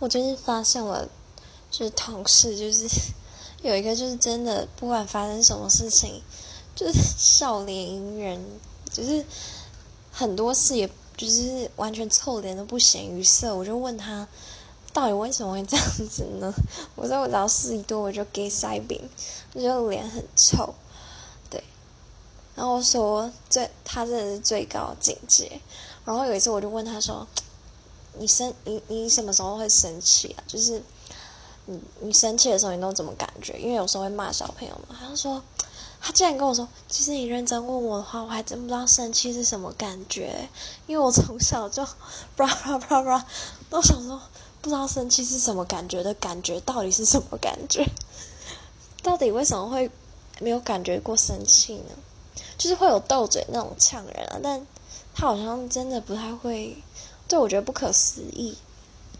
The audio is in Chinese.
我最近发现了，就是同事，就是 有一个，就是真的不管发生什么事情，就是笑脸迎人，就是很多事也就是完全臭脸都不显于色。我就问他，到底为什么会这样子呢？我说我只要事一多，我就给塞饼，我就脸很臭。对，然后说最他真的是最高境界。然后有一次我就问他说。你生你你什么时候会生气啊？就是你你生气的时候，你都怎么感觉？因为有时候会骂小朋友嘛。他就说，他竟然跟我说，其实你认真问我的话，我还真不知道生气是什么感觉。因为我从小就，叭叭叭叭，都想说，不知道生气是什么感觉的感觉到底是什么感觉？到底为什么会没有感觉过生气呢？就是会有斗嘴那种呛人啊，但他好像真的不太会。这，我觉得不可思议。